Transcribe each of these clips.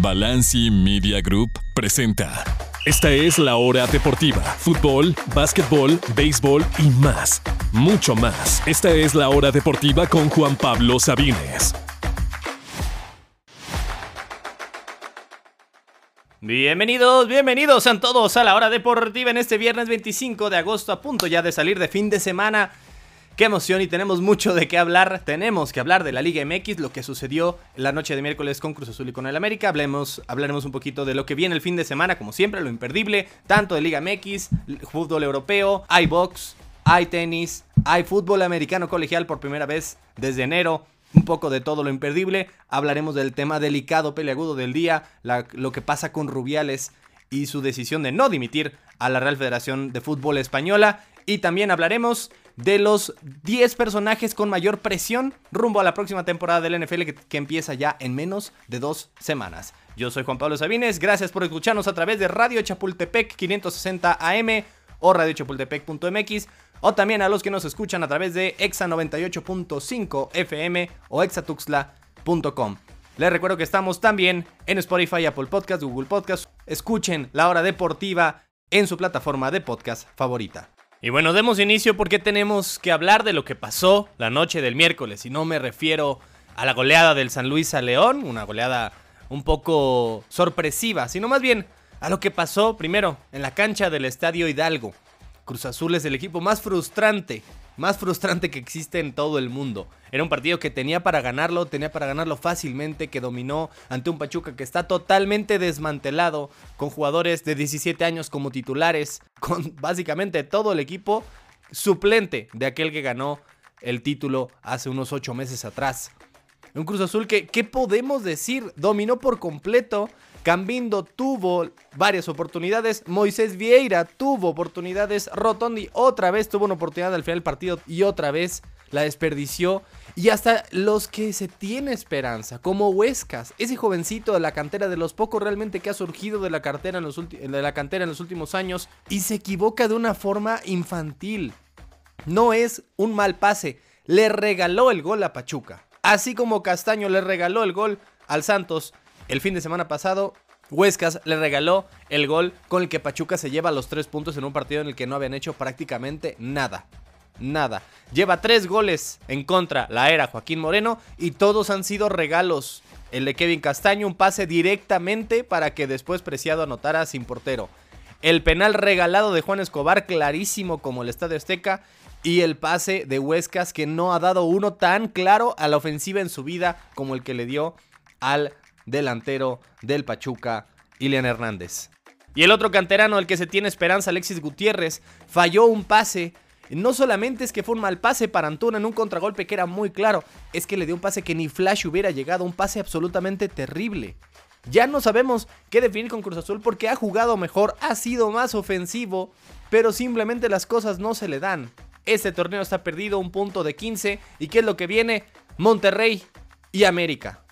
Balanci Media Group presenta. Esta es la hora deportiva. Fútbol, básquetbol, béisbol y más. Mucho más. Esta es la hora deportiva con Juan Pablo Sabines. Bienvenidos, bienvenidos a todos a la hora deportiva en este viernes 25 de agosto, a punto ya de salir de fin de semana. Qué emoción y tenemos mucho de qué hablar. Tenemos que hablar de la Liga MX, lo que sucedió la noche de miércoles con Cruz Azul y con el América. Hablemos, hablaremos un poquito de lo que viene el fin de semana, como siempre, lo imperdible, tanto de Liga MX, fútbol europeo, hay box, hay tenis, hay fútbol americano colegial por primera vez desde enero un poco de todo lo imperdible. Hablaremos del tema delicado, peleagudo del día, lo que pasa con Rubiales y su decisión de no dimitir a la Real Federación de Fútbol Española. Y también hablaremos de los 10 personajes con mayor presión rumbo a la próxima temporada del NFL que, empieza ya en menos de dos semanas. Yo soy Juan Pablo Sabines, gracias por escucharnos a través de Radio Chapultepec 560 AM o radiochapultepec.mx o también a los que nos escuchan a través de exa 98.5 FM o exatuxla.com. Les recuerdo que estamos también en Spotify, Apple Podcast, Google Podcast. Escuchen La Hora Deportiva en su plataforma de podcast favorita. Y bueno, demos inicio porque tenemos que hablar de lo que pasó la noche del miércoles. Y no me refiero a la goleada del San Luis a León, una goleada un poco sorpresiva, sino más bien a lo que pasó primero en la cancha del Estadio Hidalgo. Cruz Azul es el equipo más frustrante, más frustrante que existe en todo el mundo. Era un partido que tenía para ganarlo, tenía para ganarlo fácilmente, que dominó ante un Pachuca que está totalmente desmantelado, con jugadores de 17 años como titulares, con básicamente todo el equipo suplente de aquel que ganó el título hace unos 8 meses atrás. Un Cruz Azul que, ¿qué podemos decir? Dominó por completo, Cambindo tuvo varias oportunidades. Moisés Vieira tuvo oportunidades. Rotondi otra vez tuvo una oportunidad al final del partido y otra vez la desperdició. Y hasta los que se tiene esperanza, como Huescas, ese jovencito de la cantera, de los pocos realmente que ha surgido de la, de la cantera en los últimos años, y se equivoca de una forma infantil. No es un mal pase, le regaló el gol a Pachuca. Así como Castaño le regaló el gol al Santos el fin de semana pasado, Huescas le regaló el gol con el que Pachuca se lleva los tres puntos en un partido en el que no habían hecho prácticamente nada. Nada. Lleva tres goles en contra la era Joaquín Moreno y todos han sido regalos. El de Kevin Castaño, un pase directamente para que después Preciado anotara sin portero. El penal regalado de Juan Escobar, clarísimo como el Estadio Azteca. Y el pase de Huescas que no ha dado uno tan claro a la ofensiva en su vida como el que le dio al delantero del Pachuca, Ilian Hernández. Y el otro canterano, el que se tiene esperanza, Alexis Gutiérrez, falló un pase. No solamente es que fue un mal pase para Antuna en un contragolpe que era muy claro, es que le dio un pase que ni Flash hubiera llegado, un pase absolutamente terrible. Ya no sabemos qué definir con Cruz Azul porque ha jugado mejor, ha sido más ofensivo, pero simplemente las cosas no se le dan. Este torneo está perdido, un punto de 15. ¿Y qué es lo que viene? Monterrey y América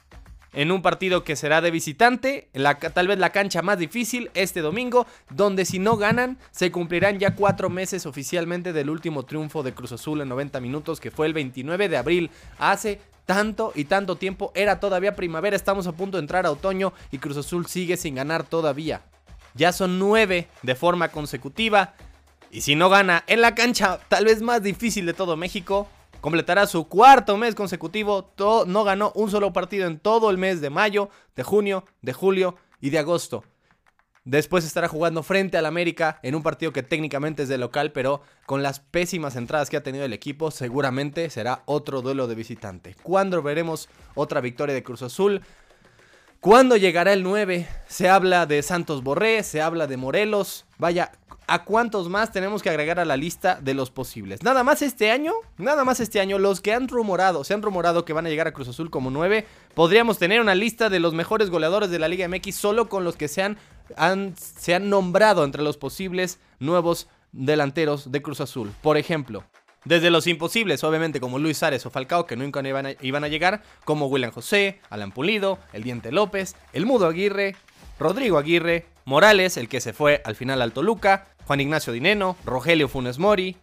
en un partido que será de visitante, tal vez la cancha más difícil este domingo, donde si no ganan se cumplirán ya cuatro meses oficialmente del último triunfo de Cruz Azul en 90 minutos, que fue el 29 de abril, hace tanto y tanto tiempo, era todavía primavera, estamos a punto de entrar a otoño y Cruz Azul sigue sin ganar todavía. Ya son nueve de forma consecutiva. Y si no gana en la cancha tal vez más difícil de todo México, completará su cuarto mes consecutivo. no ganó un solo partido en todo el mes de mayo, de junio, de julio y de agosto. Después estará jugando frente al América en un partido que técnicamente es de local, pero con las pésimas entradas que ha tenido el equipo, seguramente será otro duelo de visitante. ¿Cuándo veremos otra victoria de Cruz Azul? ¿Cuándo llegará el 9? Se habla de Santos Borré, se habla de Morelos. Vaya, ¿a cuántos más tenemos que agregar a la lista de los posibles? Nada más este año, nada más este año, los que han rumorado, se han rumorado que van a llegar a Cruz Azul como 9, podríamos tener una lista de los mejores goleadores de la Liga MX solo con los que se han, se han nombrado entre los posibles nuevos delanteros de Cruz Azul. Por ejemplo, desde los imposibles, obviamente, como Luis Ares o Falcao, que nunca iban a, iban a llegar, como William José, Alan Pulido, El Diente López, El Mudo Aguirre, Rodrigo Aguirre, Morales, el que se fue al final al Toluca, Juan Ignacio Dineno, Rogelio Funes Mori,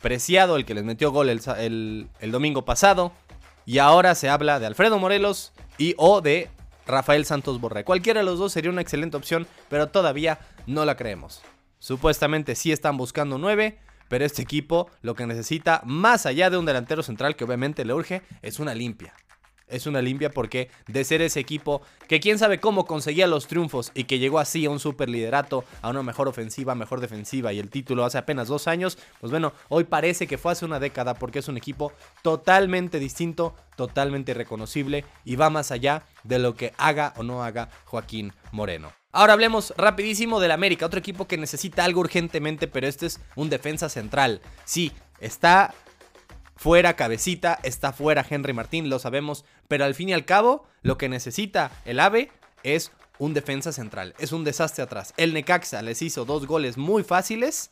Preciado, el que les metió gol el, domingo pasado, y ahora se habla de Alfredo Morelos y o de Rafael Santos Borré. Cualquiera de los dos sería una excelente opción, pero todavía no la creemos. Supuestamente sí están buscando 9, pero este equipo lo que necesita, más allá de un delantero central que obviamente le urge, es una limpia es una limpia porque de ser ese equipo que quién sabe cómo conseguía los triunfos y que llegó así a un super liderato, a una mejor ofensiva, mejor defensiva y el título hace apenas dos años, pues bueno, hoy parece que fue hace una década porque es un equipo totalmente distinto, totalmente reconocible y va más allá de lo que haga o no haga Joaquín Moreno. Ahora hablemos rapidísimo del América, otro equipo que necesita algo urgentemente, pero este es un defensa central. Sí, está fuera Cabecita, está fuera Henry Martín, lo sabemos, pero al fin y al cabo, lo que necesita el AVE es un defensa central, es un desastre atrás. El Necaxa les hizo dos goles muy fáciles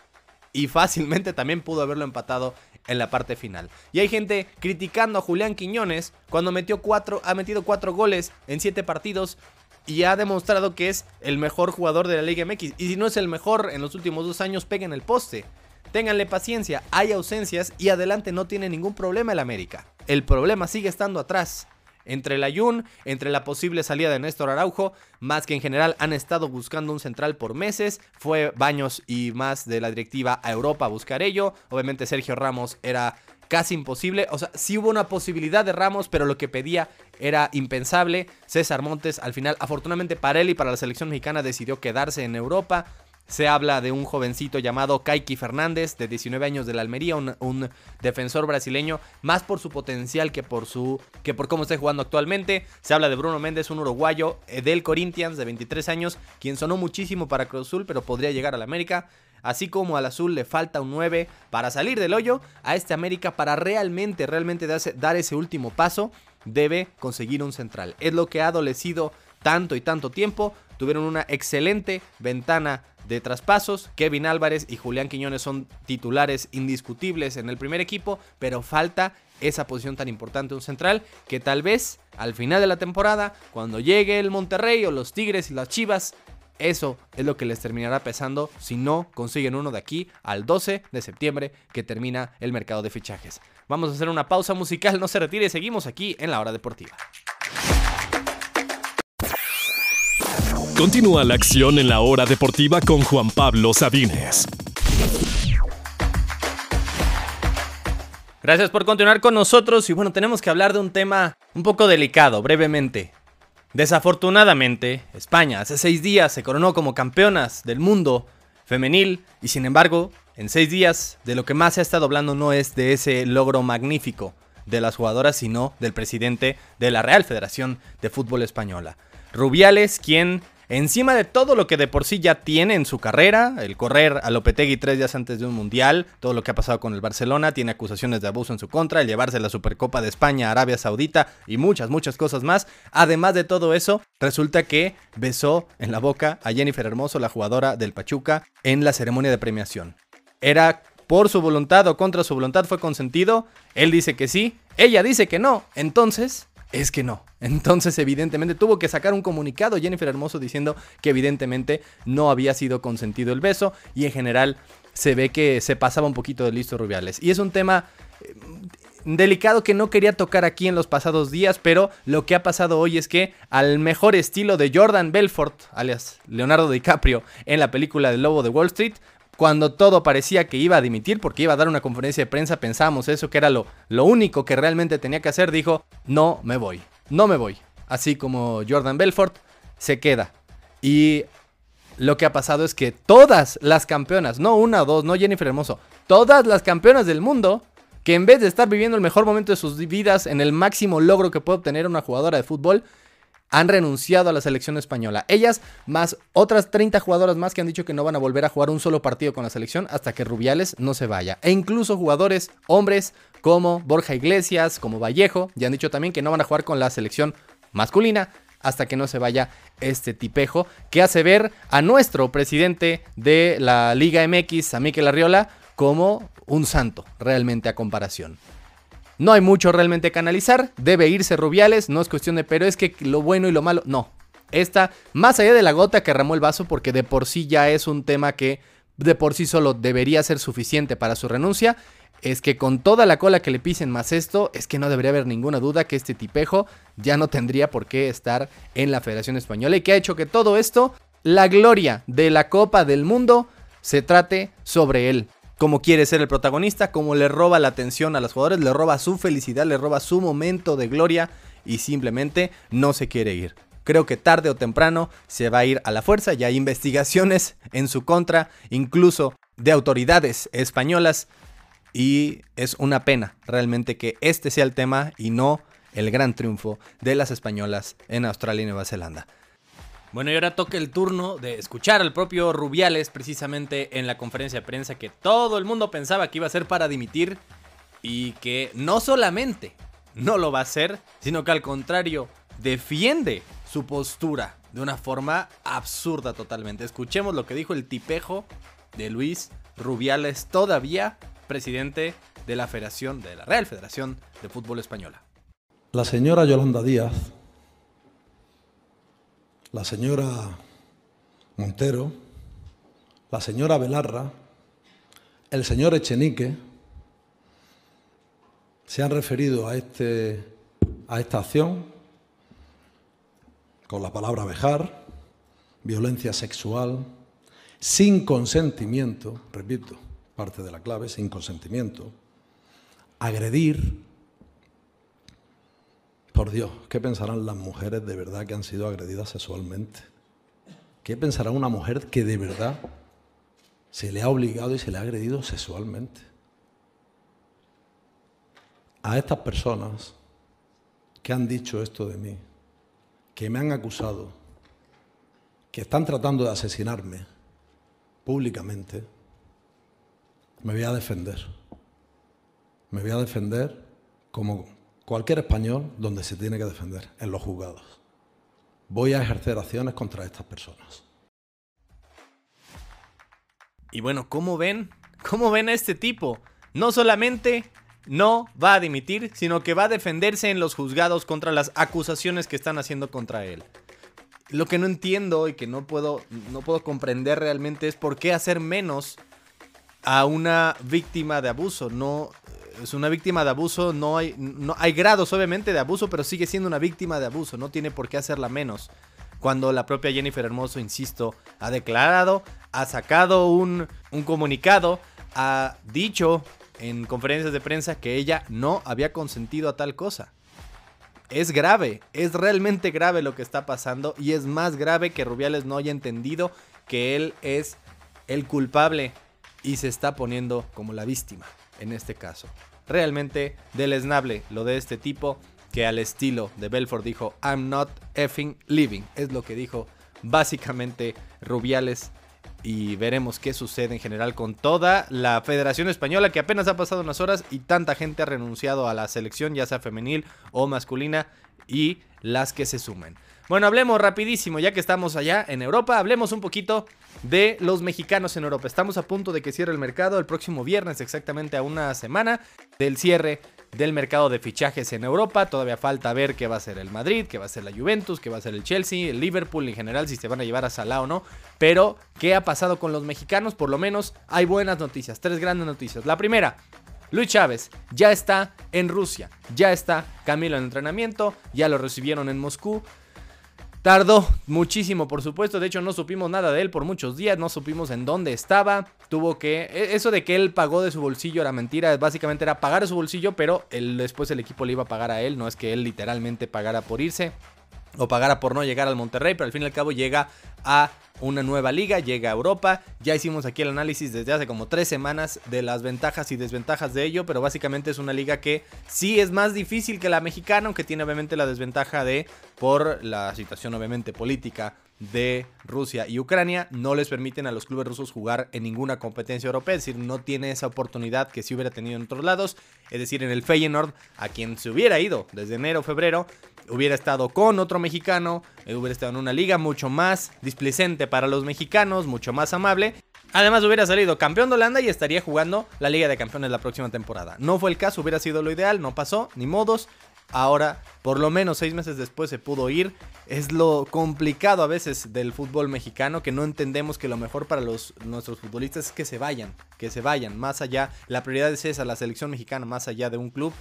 y fácilmente también pudo haberlo empatado en la parte final. Y hay gente criticando a Julián Quiñones cuando metió cuatro, ha metido cuatro goles en siete partidos y ha demostrado que es el mejor jugador de la Liga MX. Y si no es el mejor en los últimos dos años, peguen el poste. Ténganle paciencia, hay ausencias y adelante no tiene ningún problema el América. El problema sigue estando atrás. Entre el Ayun, entre la posible salida de Néstor Araujo, más que en general han estado buscando un central por meses. Fue Baños y más de la directiva a Europa a buscar ello. Obviamente Sergio Ramos era casi imposible. O sea, sí hubo una posibilidad de Ramos, pero lo que pedía era impensable. César Montes, al final, afortunadamente para él y para la selección mexicana, decidió quedarse en Europa. Se habla de un jovencito llamado Kaiki Fernández, de 19 años de la Almería, un, defensor brasileño, más por su potencial que por su que por cómo está jugando actualmente. Se habla de Bruno Méndez, un uruguayo eh, del Corinthians de 23 años, quien sonó muchísimo para Cruz Azul, pero podría llegar al América. Así como al azul le falta un 9 para salir del hoyo, a este América para realmente, realmente dar ese último paso, debe conseguir un central. Es lo que ha adolecido tanto y tanto tiempo. Tuvieron una excelente ventana de traspasos. Kevin Álvarez y Julián Quiñones son titulares indiscutibles en el primer equipo, pero falta esa posición tan importante un central que tal vez al final de la temporada, cuando llegue el Monterrey o los Tigres y las Chivas, eso es lo que les terminará pesando si no consiguen uno de aquí al 12 de septiembre que termina el mercado de fichajes. Vamos a hacer una pausa musical, no se retire, seguimos aquí en la hora deportiva. Continúa la acción en la hora deportiva con Juan Pablo Sabines. Gracias por continuar con nosotros y bueno, tenemos que hablar de un tema un poco delicado, brevemente. Desafortunadamente, España hace seis días se coronó como campeonas del mundo femenil y sin embargo, en seis días de lo que más se ha estado hablando no es de ese logro magnífico de las jugadoras, sino del presidente de la Real Federación de Fútbol Española. Rubiales, quien Encima de todo lo que de por sí ya tiene en su carrera, el correr a Lopetegui tres días antes de un mundial, todo lo que ha pasado con el Barcelona, tiene acusaciones de abuso en su contra, el llevarse la Supercopa de España a Arabia Saudita y muchas, muchas cosas más. Además de todo eso, resulta que besó en la boca a Jennifer Hermoso, la jugadora del Pachuca, en la ceremonia de premiación. Era por su voluntad o contra su voluntad fue consentido. Él dice que sí, ella dice que no. Entonces, es que no. Entonces, evidentemente, tuvo que sacar un comunicado Jennifer Hermoso diciendo que evidentemente no había sido consentido el beso y en general se ve que se pasaba un poquito de listo Rubiales. Y es un tema eh, delicado que no quería tocar aquí en los pasados días, pero lo que ha pasado hoy es que al mejor estilo de Jordan Belfort, alias Leonardo DiCaprio, en la película del Lobo de Wall Street, cuando todo parecía que iba a dimitir porque iba a dar una conferencia de prensa, pensábamos eso que era lo, lo único que realmente tenía que hacer, dijo, no me voy, no me voy. Así como Jordan Belfort se queda. Y lo que ha pasado es que todas las campeonas, no una o dos, no Jennifer Hermoso, todas las campeonas del mundo, que en vez de estar viviendo el mejor momento de sus vidas en el máximo logro que puede obtener una jugadora de fútbol, han renunciado a la selección española. Ellas, más otras 30 jugadoras más que han dicho que no van a volver a jugar un solo partido con la selección hasta que Rubiales no se vaya. E incluso jugadores, hombres, como Borja Iglesias, como Vallejo, ya han dicho también que no van a jugar con la selección masculina hasta que no se vaya este tipejo que hace ver a nuestro presidente de la Liga MX, a Mikel Arriola, como un santo realmente a comparación. No hay mucho realmente que analizar. Debe irse Rubiales. No es cuestión de, pero es que lo bueno y lo malo. No. Esta, más allá de la gota que ramó el vaso, porque de por sí ya es un tema que de por sí solo debería ser suficiente para su renuncia. es que con toda la cola que le pisen más esto, es que no debería haber ninguna duda que este tipejo ya no tendría por qué estar en la Federación Española y que ha hecho que todo esto, la gloria de la Copa del Mundo, se trate sobre él. Como quiere ser el protagonista, como le roba la atención a los jugadores, le roba su felicidad, le roba su momento de gloria y simplemente no se quiere ir. Creo que tarde o temprano se va a ir a la fuerza, ya hay investigaciones en su contra, incluso de autoridades españolas y es una pena realmente que este sea el tema y no el gran triunfo de las españolas en Australia y Nueva Zelanda. Bueno, y ahora toca el turno de escuchar al propio Rubiales precisamente en la conferencia de prensa que todo el mundo pensaba que iba a ser para dimitir y que no solamente no lo va a hacer, sino que al contrario defiende su postura de una forma absurda totalmente. Escuchemos lo que dijo el tipejo de Luis Rubiales todavía presidente de la Federación, de la Real Federación de Fútbol Española. La señora Yolanda Díaz, la señora Montero, la señora Belarra, el señor Echenique, se han referido a, este, a esta acción con la palabra vejar, violencia sexual, sin consentimiento, repito, parte de la clave, sin consentimiento, agredir. Por Dios, ¿qué pensarán las mujeres de verdad que han sido agredidas sexualmente? ¿Qué pensará una mujer que de verdad se le ha obligado y se le ha agredido sexualmente? A estas personas que han dicho esto de mí, que me han acusado, que están tratando de asesinarme públicamente, me voy a defender. Me voy a defender como cualquier español donde se tiene que defender, en los juzgados. Voy a ejercer acciones contra estas personas. Y bueno, ¿cómo ven? ¿Cómo ven a este tipo? No solamente no va a dimitir, sino que va a defenderse en los juzgados contra las acusaciones que están haciendo contra él. Lo que no entiendo y que no puedo, no puedo comprender realmente es por qué hacer menos a una víctima de abuso. No es una víctima de abuso, no hay, no hay grados obviamente de abuso, pero sigue siendo una víctima de abuso, no tiene por qué hacerla menos. Cuando la propia Jennifer Hermoso, insisto, ha declarado, ha sacado un, un comunicado, ha dicho en conferencias de prensa que ella no había consentido a tal cosa. Es grave, es realmente grave lo que está pasando y es más grave que Rubiales no haya entendido que él es el culpable y se está poniendo como la víctima en este caso. Realmente deleznable lo de este tipo que al estilo de Belfort dijo I'm not effing living. Es lo que dijo básicamente Rubiales y veremos qué sucede en general con toda la Federación Española que apenas ha pasado unas horas y tanta gente ha renunciado a la selección, ya sea femenil o masculina, y las que se sumen. Bueno, hablemos rapidísimo, ya que estamos allá en Europa, hablemos un poquito de los mexicanos en Europa. Estamos a punto de que cierre el mercado el próximo viernes, exactamente a una semana del cierre del mercado de fichajes en Europa. Todavía falta ver qué va a ser el Madrid, qué va a ser la Juventus, qué va a ser el Chelsea, el Liverpool en general, si se van a llevar a Salah o no. Pero, ¿qué ha pasado con los mexicanos? Por lo menos hay buenas noticias, tres grandes noticias. La primera, Luis Chávez ya está en Rusia, ya está Camilo en entrenamiento, ya lo recibieron en Moscú. Tardó muchísimo, por supuesto. De hecho, no supimos nada de él por muchos días. No supimos en dónde estaba. Tuvo que. E, eso de que él pagó de su bolsillo era mentira. Básicamente era pagar de su bolsillo, pero después el equipo le iba a pagar a él. No es que él literalmente pagara por irse o pagara por no llegar al Monterrey, pero al fin y al cabo llega a una nueva liga, llega a Europa. Ya hicimos aquí el análisis desde hace como tres semanas de las ventajas y desventajas de ello, pero básicamente es una liga que sí es más difícil que la mexicana, aunque tiene obviamente la desventaja de, por la situación obviamente política de Rusia y Ucrania no les permiten a los clubes rusos jugar en ninguna competencia europea, es decir, no tiene esa oportunidad que sí hubiera tenido en otros lados, es decir, en el Feyenoord, a quien se hubiera ido desde enero febrero, hubiera estado con otro mexicano, eh, hubiera estado en una liga mucho más displicente para los mexicanos, mucho más amable. Además hubiera salido campeón de Holanda y estaría jugando la Liga de Campeones la próxima temporada. No fue el caso, hubiera sido lo ideal, no pasó, ni modos. ahora, por lo menos seis meses después, se pudo ir. Es lo complicado a veces del fútbol mexicano, que no entendemos que lo mejor para los, nuestros futbolistas es que se vayan, que se vayan, más allá, la prioridad es esa, la selección mexicana, más allá de un club.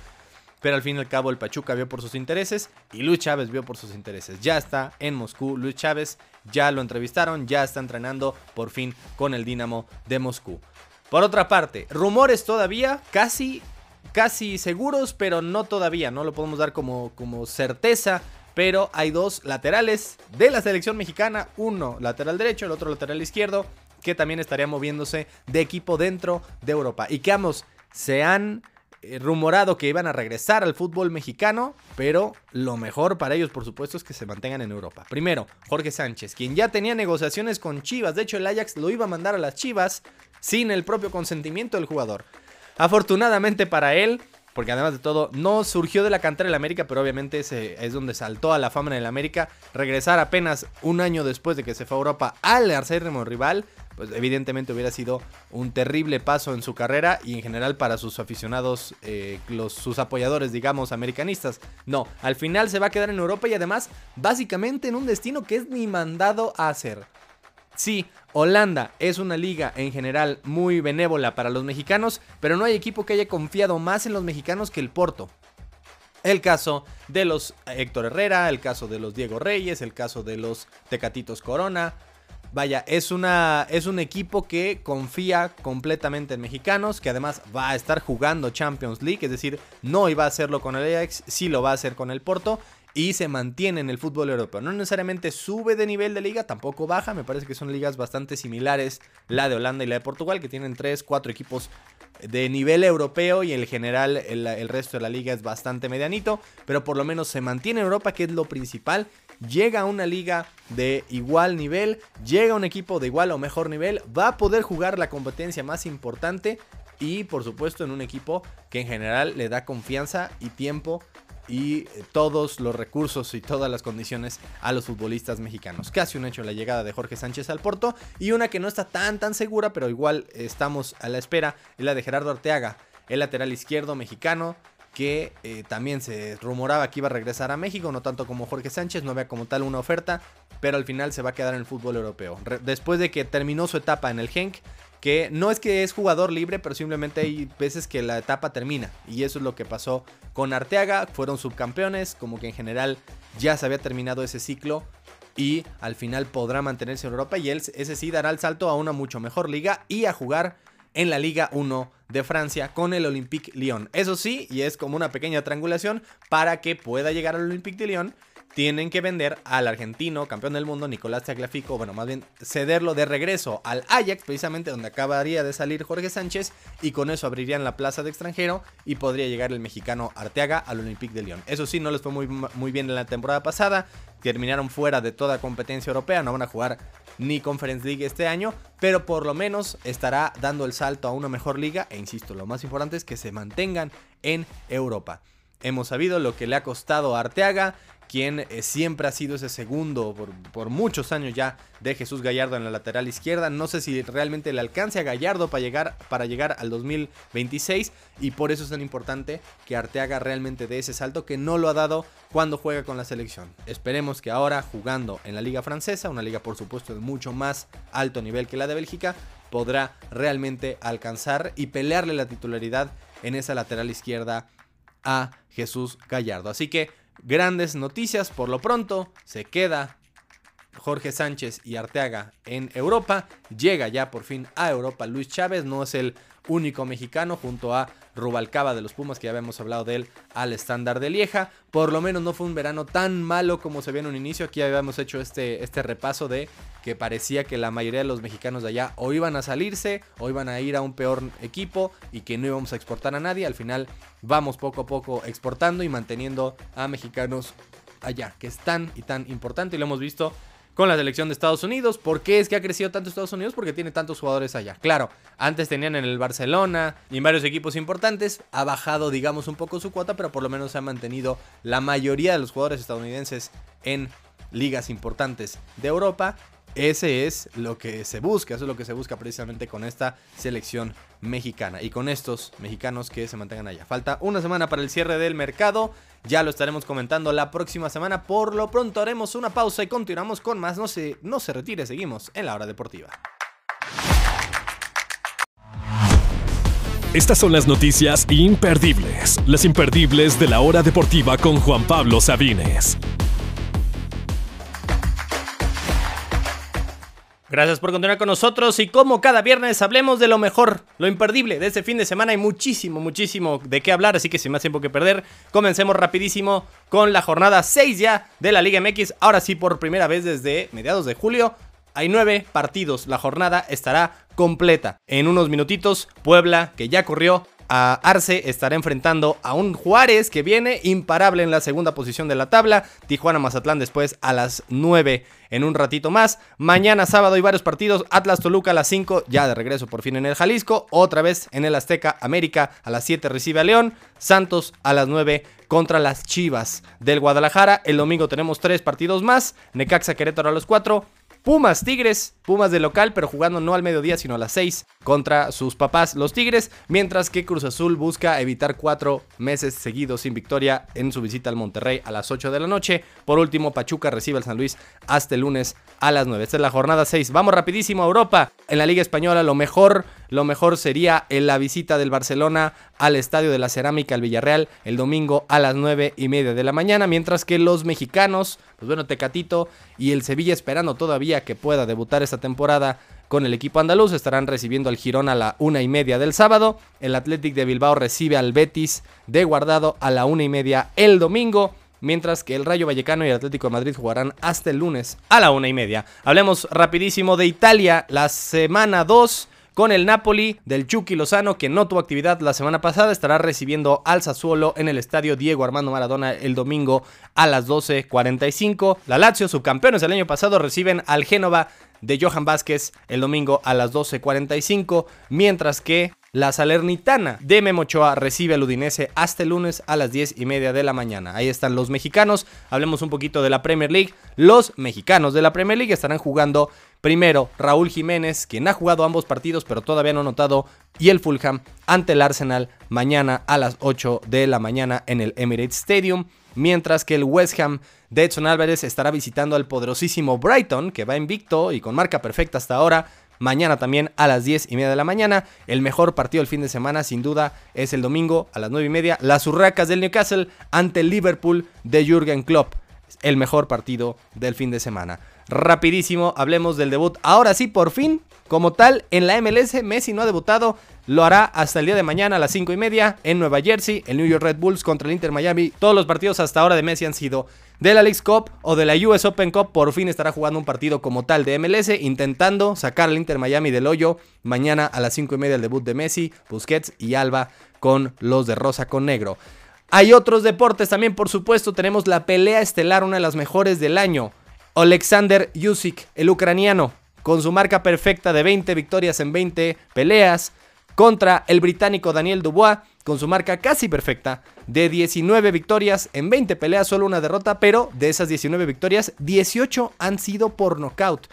Pero al fin y al cabo el Pachuca vio por sus intereses y Luis Chávez vio por sus intereses. Ya está en Moscú Luis Chávez, ya lo entrevistaron, ya está entrenando por fin con el Dinamo de Moscú. Por otra parte, rumores todavía casi casi seguros, pero no todavía, no lo podemos dar como, como certeza. Pero hay dos laterales de la selección mexicana, uno lateral derecho, el otro lateral izquierdo, que también estaría moviéndose de equipo dentro de Europa. Y que ambos se han rumorado que iban a regresar al fútbol mexicano, pero lo mejor para ellos, por supuesto, es que se mantengan en Europa. Primero, Jorge Sánchez, quien ya tenía negociaciones con Chivas, de hecho el Ajax lo iba a mandar a las Chivas sin el propio consentimiento del jugador. Afortunadamente para él, porque además de todo, no surgió de la cantera del América, pero obviamente es donde saltó a la fama en el América. Regresar apenas un año después de que se fue a Europa al acérrimo rival, pues evidentemente hubiera sido un terrible paso en su carrera y en general para sus aficionados, eh, los, sus apoyadores, digamos, americanistas. No, al final se va a quedar en Europa y además, básicamente en un destino que es ni mandado a hacer. Sí, Holanda es una liga en general muy benévola para los mexicanos, pero no hay equipo que haya confiado más en los mexicanos que el Porto. El caso de los Héctor Herrera, el caso de los Diego Reyes, el caso de los Tecatitos Corona. Vaya, es, una, es un equipo que confía completamente en mexicanos, que además va a estar jugando Champions League, es decir, no iba a hacerlo con el Ajax, sí lo va a hacer con el Porto, y se mantiene en el fútbol europeo. No necesariamente sube de nivel de liga, tampoco baja. Me parece que son ligas bastante similares, la de Holanda y la de Portugal, que tienen 3, 4 equipos de nivel europeo y en general el, resto de la liga es bastante medianito. Pero por lo menos se mantiene en Europa, que es lo principal. Llega a una liga de igual nivel, llega a un equipo de igual o mejor nivel, va a poder jugar la competencia más importante y por supuesto en un equipo que en general le da confianza y tiempo y eh, todos los recursos y todas las condiciones a los futbolistas mexicanos. Casi un hecho la llegada de Jorge Sánchez al Porto y una que no está tan tan segura, pero igual estamos a la espera, es la de Gerardo Arteaga, el lateral izquierdo mexicano que eh, también se rumoraba que iba a regresar a México, no tanto como Jorge Sánchez, no había como tal una oferta, pero al final se va a quedar en el fútbol europeo. después de que terminó su etapa en el Genk, que no es que es jugador libre, pero simplemente hay veces que la etapa termina. Y eso es lo que pasó con Arteaga. Fueron subcampeones, como que en general ya se había terminado ese ciclo. Y al final podrá mantenerse en Europa. Y él, ese sí dará el salto a una mucho mejor liga y a jugar en la Liga 1 de Francia con el Olympique Lyon. Eso sí, y es como una pequeña triangulación para que pueda llegar al Olympique de Lyon tienen que vender al argentino, campeón del mundo, Nicolás Tagliafico, bueno, más bien cederlo de regreso al Ajax, precisamente donde acabaría de salir Jorge Sánchez, y con eso abrirían la plaza de extranjero y podría llegar el mexicano Arteaga al Olympique de Lyon. Eso sí, no les fue muy, muy bien en la temporada pasada, terminaron fuera de toda competencia europea, no van a jugar ni Conference League este año, pero por lo menos estará dando el salto a una mejor liga, e insisto, lo más importante es que se mantengan en Europa. Hemos sabido lo que le ha costado a Arteaga, quien eh, siempre ha sido ese segundo por, muchos años ya de Jesús Gallardo en la lateral izquierda. No sé si realmente le alcance a Gallardo para llegar, para llegar al 2026 y por eso es tan importante que Arteaga realmente dé ese salto que no lo ha dado cuando juega con la selección. Esperemos que ahora jugando en la liga francesa, una liga por supuesto de mucho más alto nivel que la de Bélgica, podrá realmente alcanzar y pelearle la titularidad en esa lateral izquierda a Jesús Gallardo. Así que Grandes noticias, por lo pronto se queda Jorge Sánchez y Arteaga en Europa. Llega ya por fin a Europa Luis Chávez, no es el único mexicano junto a Rubalcaba de los Pumas, que ya habíamos hablado de él, al estándar de Lieja. Por lo menos no fue un verano tan malo como se vio en un inicio. Aquí habíamos hecho este, este repaso de que parecía que la mayoría de los mexicanos de allá o iban a salirse o iban a ir a un peor equipo y que no íbamos a exportar a nadie. Al final vamos poco a poco exportando y manteniendo a mexicanos allá, que es tan y tan importante y lo hemos visto con la selección de Estados Unidos. ¿Por qué es que ha crecido tanto Estados Unidos? Porque tiene tantos jugadores allá. Claro, antes tenían en el Barcelona y en varios equipos importantes. Ha bajado, digamos, un poco su cuota, pero por lo menos se ha mantenido la mayoría de los jugadores estadounidenses en ligas importantes de Europa. Ese es lo que se busca, eso es lo que se busca precisamente con esta selección mexicana y con estos mexicanos que se mantengan allá. Falta una semana para el cierre del mercado, ya lo estaremos comentando la próxima semana. Por lo pronto haremos una pausa y continuamos con más. No se, no se retire, seguimos en la hora deportiva. Estas son las noticias imperdibles, las imperdibles de la hora deportiva con Juan Pablo Sabines. Gracias por continuar con nosotros y como cada viernes hablemos de lo mejor, lo imperdible de este fin de semana. Hay muchísimo, muchísimo de qué hablar, así que sin más tiempo que perder, comencemos rapidísimo con la jornada 6 ya de la Liga MX. Ahora sí, por primera vez desde mediados de julio, hay nueve partidos. La jornada estará completa. En unos minutitos, Puebla, que ya corrió a Arce estará enfrentando a un Juárez que viene imparable en la segunda posición de la tabla. Tijuana Mazatlán después a las 9 en un ratito más. Mañana sábado hay varios partidos. Atlas Toluca a las 5, ya de regreso por fin en el Jalisco. Otra vez en el Azteca América a las 7 recibe a León. Santos a las 9 contra las Chivas del Guadalajara. El domingo tenemos tres partidos más. Necaxa Querétaro a las 4. Pumas Tigres, Pumas de local, pero jugando no al mediodía, sino a las 6 contra sus papás, los Tigres, mientras que Cruz Azul busca evitar cuatro meses seguidos sin victoria en su visita al Monterrey a las 8 de la noche. Por último, Pachuca recibe al San Luis hasta el lunes a las 9. Esta es la jornada 6. Vamos rapidísimo a Europa. En la Liga Española lo mejor, lo mejor sería en la visita del Barcelona al Estadio de la Cerámica al Villarreal el domingo a las 9 y media de la mañana, mientras que los mexicanos, pues bueno, Tecatito y el Sevilla esperando todavía que pueda debutar esta temporada con el equipo andaluz. Estarán recibiendo al Girón a la una y media del sábado. El Athletic de Bilbao recibe al Betis de Guardado a la una y media el domingo. Mientras que el Rayo Vallecano y el Atlético de Madrid jugarán hasta el lunes a la una y media. Hablemos rapidísimo de Italia. La semana 2 con el Napoli del Chucky Lozano, que no tuvo actividad la semana pasada, estará recibiendo al Sassuolo en el estadio Diego Armando Maradona el domingo a las 12.45. La Lazio, subcampeones del año pasado, reciben al Génova de Johan Vázquez el domingo a las 12.45, mientras que la Salernitana de Memochoa recibe al Udinese hasta el lunes a las 10 y media de la mañana. Ahí están los mexicanos. Hablemos un poquito de la Premier League. Los mexicanos de la Premier League estarán jugando primero Raúl Jiménez, quien ha jugado ambos partidos pero todavía no ha notado, y el Fulham ante el Arsenal mañana a las 8 de la mañana en el Emirates Stadium. Mientras que el West Ham de Edson Álvarez estará visitando al poderosísimo Brighton, que va invicto y con marca perfecta hasta ahora mañana también a las 10 y media de la mañana. El mejor partido del fin de semana, sin duda, es el domingo a las 9 y media. Las Urracas del Newcastle ante el Liverpool de Jürgen Klopp. El mejor partido del fin de semana. Rapidísimo, hablemos del debut. Ahora sí, por fin, como tal, en la MLS, Messi no ha debutado. Lo hará hasta el día de mañana a las 5 y media en Nueva Jersey, el New York Red Bulls contra el Inter Miami. Todos los partidos hasta ahora de Messi han sido de la League Cup o de la US Open Cup. Por fin estará jugando un partido como tal de MLS, intentando sacar al Inter Miami del hoyo. Mañana a las 5 y media el debut de Messi, Busquets y Alba con los de rosa con negro. Hay otros deportes también, por supuesto. Tenemos la pelea estelar, una de las mejores del año. Alexander Yusik, el ucraniano, con su marca perfecta de 20 victorias en 20 peleas, contra el británico Daniel Dubois con su marca casi perfecta de 19 victorias en 20 peleas, solo una derrota, pero de esas 19 victorias, 18 han sido por nocaut.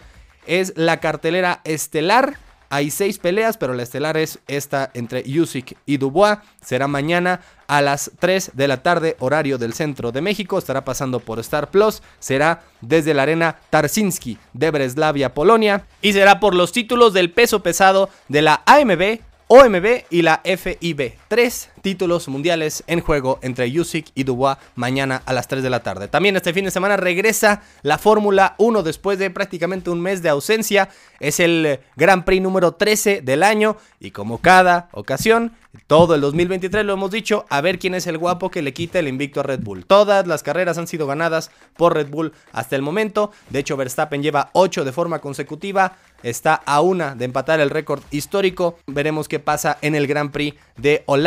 Es la cartelera estelar. Hay 6 peleas, pero la estelar es esta entre Usyk y Dubois. Será mañana a las 3 de la tarde, horario del centro de México. Estará pasando por Star Plus. Será desde la arena Tarsinski de Breslavia, Polonia. Y será por los títulos del peso pesado de la AMB OMB y la FIB. Tres títulos mundiales en juego entre Usyk y Dubois mañana a las 3 de la tarde. También este fin de semana regresa la Fórmula 1 después de prácticamente un mes de ausencia. Es el Gran Prix número 13 del año y como cada ocasión, todo el 2023 lo hemos dicho, a ver quién es el guapo que le quita el invicto a Red Bull. Todas las carreras han sido ganadas por Red Bull hasta el momento. De hecho, Verstappen lleva 8 de forma consecutiva está a una de empatar el récord histórico. Veremos qué pasa en el Gran Prix de Holanda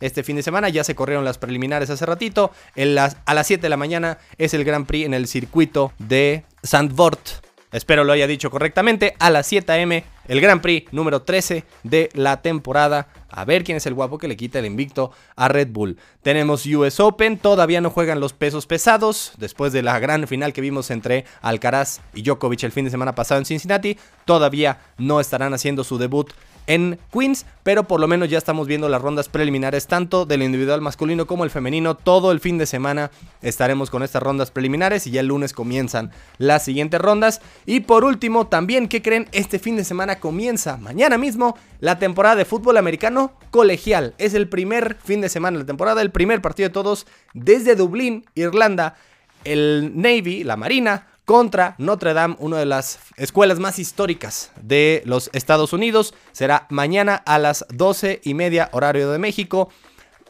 este fin de semana. Ya se corrieron las preliminares hace ratito. a las 7 de la mañana es el Gran Prix en el circuito de Sandvort. Espero lo haya dicho correctamente. A las 7 am el Grand Prix número 13 de la temporada. A ver quién es el guapo que le quita el invicto a Red Bull. Tenemos US Open, todavía no juegan los pesos pesados, después de la gran final que vimos entre Alcaraz y Djokovic el fin de semana pasado en Cincinnati, todavía no estarán haciendo su debut en Queens, pero por lo menos ya estamos viendo las rondas preliminares tanto del individual masculino como el femenino. Todo el fin de semana estaremos con estas rondas preliminares y ya el lunes comienzan las siguientes rondas. Y por último, también, ¿qué creen? Este fin de semana comienza mañana mismo la temporada de fútbol americano colegial. Es el primer fin de semana de la temporada, el primer partido de todos desde Dublín, Irlanda. El Navy, la Marina, contra Notre Dame, una de las escuelas más históricas de los Estados Unidos. Será mañana a las 12 y media horario de México.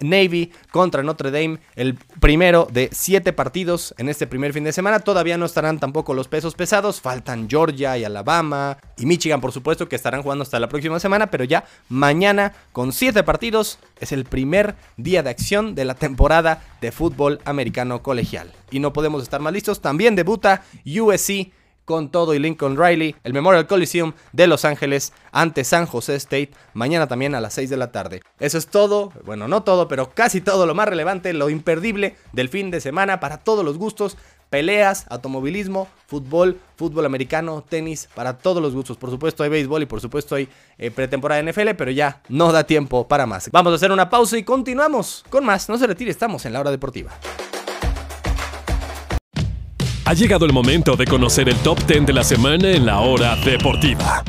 Navy contra Notre Dame, el primero de siete partidos en este primer fin de semana. Todavía no estarán tampoco los pesos pesados, faltan Georgia y Alabama y Michigan, por supuesto, que estarán jugando hasta la próxima semana, pero ya mañana con siete partidos es el primer día de acción de la temporada de fútbol americano colegial. Y no podemos estar más listos, también debuta USC con todo y Lincoln Riley, el Memorial Coliseum de Los Ángeles ante San José State, mañana también a las 6 de la tarde. Eso es todo, bueno, no todo, pero casi todo lo más relevante, lo imperdible del fin de semana para todos los gustos. Peleas, automovilismo, fútbol, fútbol americano, tenis, para todos los gustos. Por supuesto hay béisbol y por supuesto hay eh, pretemporada de NFL, pero ya no da tiempo para más. Vamos a hacer una pausa y continuamos con más. No se retire, estamos en la hora deportiva. Ha llegado el momento de conocer el top 10 de la semana en la hora deportiva.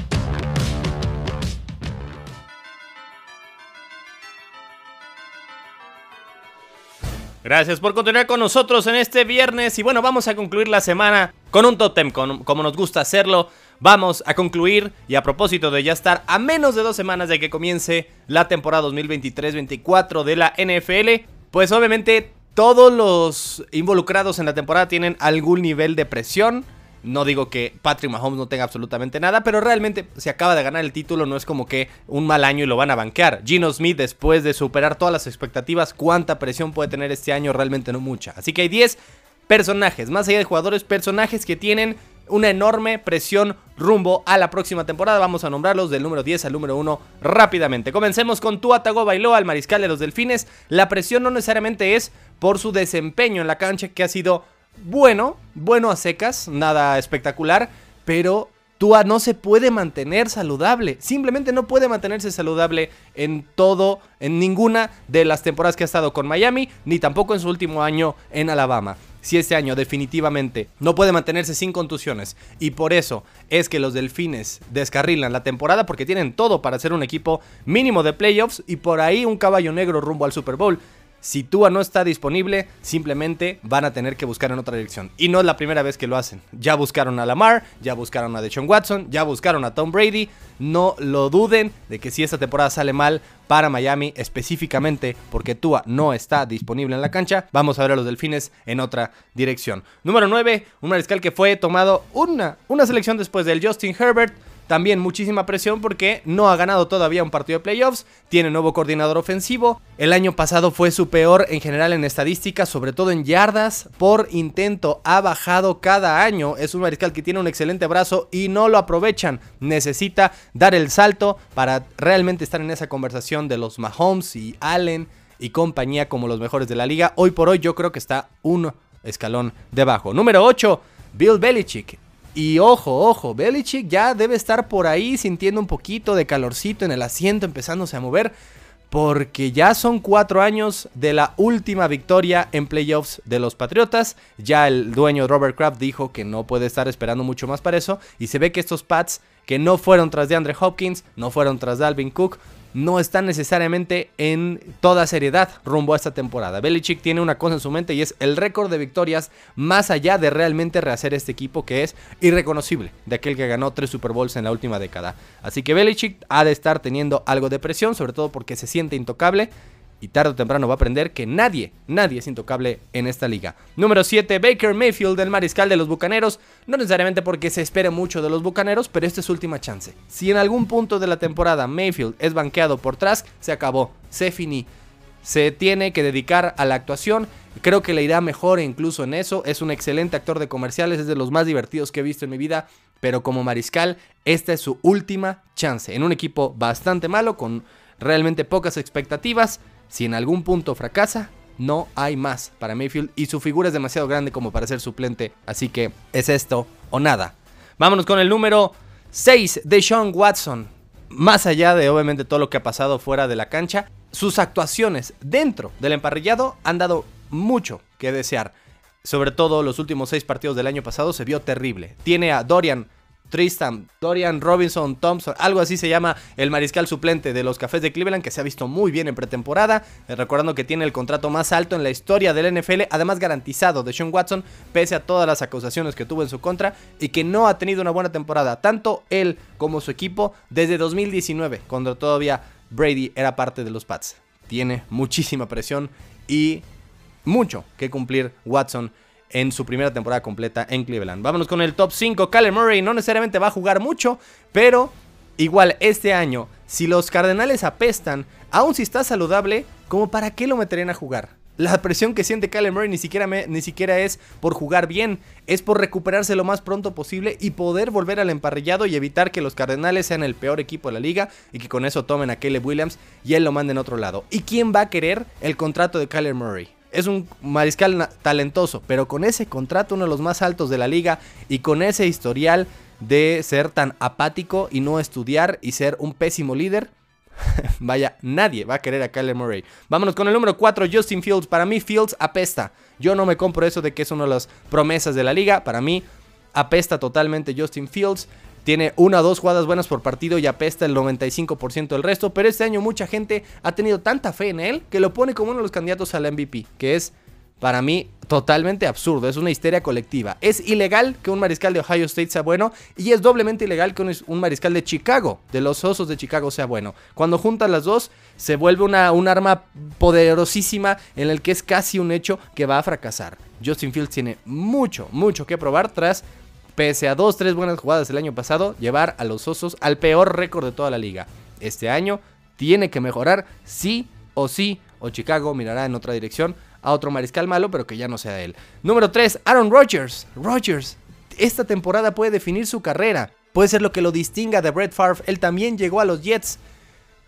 Gracias por continuar con nosotros en este viernes y bueno, vamos a concluir la semana con un totem, como nos gusta hacerlo. Vamos a concluir y a propósito de ya estar a menos de dos semanas de que comience la temporada 2023-24 de la NFL, pues obviamente todos los involucrados en la temporada tienen algún nivel de presión. No digo que Patrick Mahomes no tenga absolutamente nada, pero realmente se acaba de ganar el título, no es como que un mal año y lo van a banquear. Gino Smith, después de superar todas las expectativas, ¿cuánta presión puede tener este año? Realmente no mucha. Así que hay 10 personajes, más allá de jugadores, personajes que tienen una enorme presión rumbo a la próxima temporada. Vamos a nombrarlos del número 10 al número 1 rápidamente. Comencemos con Tua Tagovailoa, el mariscal de los Delfines. La presión no necesariamente es por su desempeño en la cancha que ha sido bueno, bueno a secas, nada espectacular, pero Tua no se puede mantener saludable. Simplemente no puede mantenerse saludable en todo, en ninguna de las temporadas que ha estado con Miami, ni tampoco en su último año en Alabama si este año definitivamente no puede mantenerse sin contusiones y por eso es que los Delfines descarrilan la temporada porque tienen todo para ser un equipo mínimo de playoffs y por ahí un caballo negro rumbo al Super Bowl. Si Tua no está disponible, simplemente van a tener que buscar en otra dirección. Y no es la primera vez que lo hacen. Ya buscaron a Lamar, ya buscaron a Deshaun Watson, ya buscaron a Tom Brady. No lo duden de que si esta temporada sale mal para Miami, específicamente porque Tua no está disponible en la cancha, vamos a ver a los Delfines en otra dirección. Número 9, un mariscal que fue tomado una, una selección después del Justin Herbert. También muchísima presión porque no ha ganado todavía un partido de playoffs, tiene nuevo coordinador ofensivo. El año pasado fue su peor en general en estadísticas, sobre todo en yardas por intento. Ha bajado cada año. Es un mariscal que tiene un excelente brazo y no lo aprovechan. Necesita dar el salto para realmente estar en esa conversación de los Mahomes y Allen y compañía como los mejores de la liga. Hoy por hoy yo creo que está un escalón debajo. Número 8, Bill Belichick. Y ojo, ojo, Belichick ya debe estar por ahí sintiendo un poquito de calorcito en el asiento, empezándose a mover. Porque ya son cuatro años de la última victoria en playoffs de los Patriotas. Ya el dueño Robert Kraft dijo que no puede estar esperando mucho más para eso. Y se ve que estos Pats, que no fueron tras de Andre Hopkins, no fueron tras Dalvin Cook, no están necesariamente en toda seriedad rumbo a esta temporada. Belichick tiene una cosa en su mente y es el récord de victorias más allá de realmente rehacer este equipo que es irreconocible de aquel que ganó tres Super Bowls en la última década. Así que Belichick ha de estar teniendo algo de presión, sobre todo porque se siente intocable y tarde o temprano va a aprender que nadie, nadie es intocable en esta liga. Número 7, Baker Mayfield, del mariscal de los Bucaneros. No necesariamente porque se espere mucho de los Bucaneros, pero esta es su última chance. Si en algún punto de la temporada Mayfield es banqueado por Trask, se acabó, se finí. Se tiene que dedicar a la actuación. Creo que le irá mejor incluso en eso. Es un excelente actor de comerciales, es de los más divertidos que he visto en mi vida. pero como mariscal, esta es su última chance. En un equipo bastante malo, con realmente pocas expectativas, si en algún punto fracasa, no hay más para Mayfield y su figura es demasiado grande como para ser suplente, así que es esto o nada. Vámonos con el número 6 de Sean Watson. Más allá de obviamente todo lo que ha pasado fuera de la cancha, sus actuaciones dentro del emparrillado han dado mucho que desear. Sobre todo los últimos seis partidos del año pasado se vio terrible. Tiene a Dorian Tristan, Dorian Robinson Thompson, algo así se llama el mariscal suplente de los Cafés de Cleveland, que se ha visto muy bien en pretemporada, eh, recordando que tiene el contrato más alto en la historia del NFL, además garantizado de Sean Watson, pese a todas las acusaciones que tuvo en su contra, y que no ha tenido una buena temporada, tanto él como su equipo, desde 2019, cuando todavía Brady era parte de los Pats. Tiene muchísima presión y mucho que cumplir Watson en su primera temporada completa en Cleveland. Vámonos con el top 5. Kyler Murray no necesariamente va a jugar mucho, pero igual este año, si los Cardenales apestan, aun si está saludable, ¿como para qué lo meterían a jugar? La presión que siente Kyler Murray ni siquiera, ni siquiera es por jugar bien, es por recuperarse lo más pronto posible y poder volver al emparrillado y evitar que los Cardenales sean el peor equipo de la liga y que con eso tomen a Caleb Williams y él lo manden a otro lado. ¿Y quién va a querer el contrato de Kyler Murray? Es un mariscal talentoso, pero con ese contrato, uno de los más altos de la liga, y con ese historial de ser tan apático y no estudiar y ser un pésimo líder, vaya, nadie va a querer a Kyler Murray. Vámonos con el número 4, Justin Fields. Para mí, Fields apesta. Yo no me compro eso de que es una de las promesas de la liga. Para mí, apesta totalmente Justin Fields. Tiene una o dos jugadas buenas por partido y apesta el 95% del resto. Pero este año mucha gente ha tenido tanta fe en él que lo pone como uno de los candidatos al MVP. Que es, para mí, totalmente absurdo. Es una histeria colectiva. Es ilegal que un mariscal de Ohio State sea bueno. Y es doblemente ilegal que un, mariscal de Chicago, de los Osos de Chicago, sea bueno. Cuando juntan las dos, se vuelve una, un arma poderosísima en el que es casi un hecho que va a fracasar. Justin Fields tiene mucho, mucho que probar tras pese a dos, tres buenas jugadas el año pasado, llevar a los Osos al peor récord de toda la liga. Este año tiene que mejorar sí o sí, o Chicago mirará en otra dirección a otro mariscal malo, pero que ya no sea él. Número 3, Aaron Rodgers. Rodgers, esta temporada puede definir su carrera. Puede ser lo que lo distinga de Brett Favre. Él también llegó a los Jets.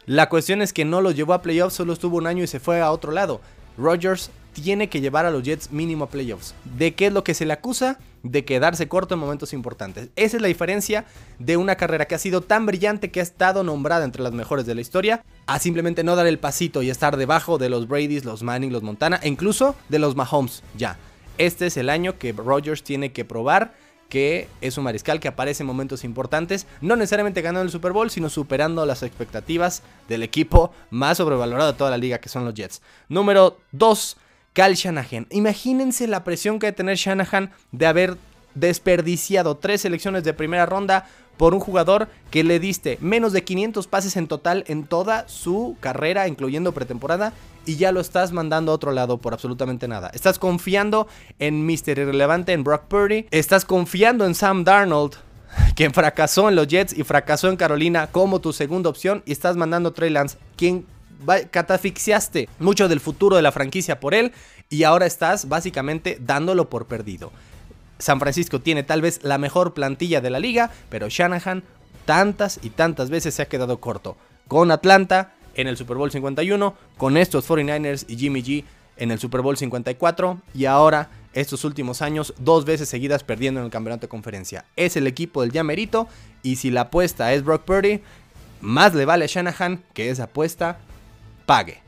La cuestión es que no los llevó a playoffs, solo estuvo un año y se fue a otro lado. Rodgers tiene que llevar a los Jets mínimo a playoffs. ¿De qué es lo que se le acusa? De quedarse corto en momentos importantes. Esa es la diferencia de una carrera que ha sido tan brillante que ha estado nombrada entre las mejores de la historia, a simplemente no dar el pasito y estar debajo de los Brady's, los Manning, los Montana e incluso de los Mahomes ya. Este es el año que Rodgers tiene que probar que es un mariscal que aparece en momentos importantes, no necesariamente ganando el Super Bowl, sino superando las expectativas del equipo más sobrevalorado de toda la liga, que son los Jets. Número 2, Cal Shanahan. Imagínense la presión que debe tener Shanahan de haber desperdiciado tres selecciones de primera ronda por un jugador que le diste menos de 500 pases en total en toda su carrera, incluyendo pretemporada, y ya lo estás mandando a otro lado por absolutamente nada. Estás confiando en Mr. Irrelevante, en Brock Purdy, estás confiando en Sam Darnold, quien fracasó en los Jets y fracasó en Carolina como tu segunda opción, y estás mandando a Trey Lance, quien catafixiaste mucho del futuro de la franquicia por él y ahora estás básicamente dándolo por perdido. San Francisco tiene tal vez la mejor plantilla de la liga, pero Shanahan tantas y tantas veces se ha quedado corto. Con Atlanta en el Super Bowl 51, con estos 49ers y Jimmy G en el Super Bowl 54 y ahora estos últimos años dos veces seguidas perdiendo en el campeonato de conferencia. Es el equipo del Yamerito y si la apuesta es Brock Purdy, más le vale a Shanahan que esa apuesta pague.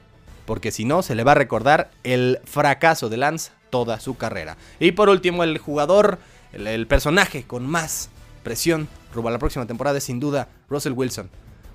Porque si no, se le va a recordar el fracaso de Lance toda su carrera. Y por último, el jugador, el, personaje con más presión rumbo la próxima temporada es sin duda Russell Wilson.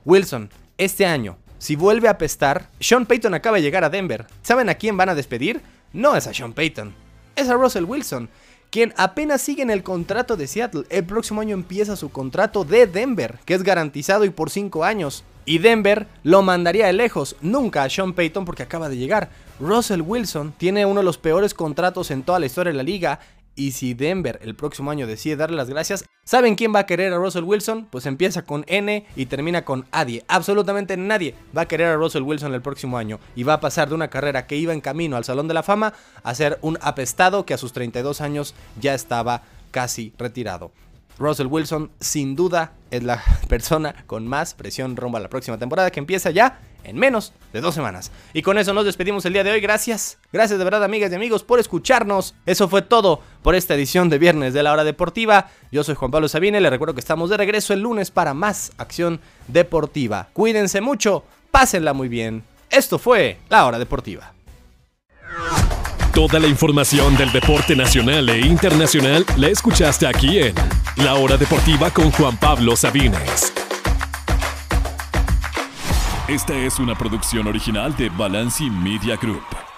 Wilson, este año, si vuelve a pestar, Sean Payton acaba de llegar a Denver. ¿Saben a quién van a despedir? No es a Sean Payton, es a Russell Wilson quien apenas sigue en el contrato de Seattle. El próximo año empieza su contrato de Denver, que es garantizado y por 5 años. Y Denver lo mandaría de lejos, nunca a Sean Payton porque acaba de llegar. Russell Wilson tiene uno de los peores contratos en toda la historia de la liga. Y si Denver el próximo año decide darle las gracias, ¿saben quién va a querer a Russell Wilson? Pues empieza con N y termina con Adie. Absolutamente nadie va a querer a Russell Wilson el próximo año. Y va a pasar de una carrera que iba en camino al Salón de la Fama a ser un apestado que a sus 32 años ya estaba casi retirado. Russell Wilson sin duda es la persona con más presión rumbo a la próxima temporada que empieza ya en menos de dos semanas. Y con eso nos despedimos el día de hoy. Gracias, gracias de verdad amigas y amigos por escucharnos. Eso fue todo por esta edición de viernes de la hora deportiva. Yo soy Juan Pablo Sabine, les recuerdo que estamos de regreso el lunes para más acción deportiva. Cuídense mucho, pásenla muy bien. Esto fue la hora deportiva. Toda la información del deporte nacional e internacional la escuchaste aquí en La Hora Deportiva con Juan Pablo Sabines. Esta es una producción original de Balanci Media Group.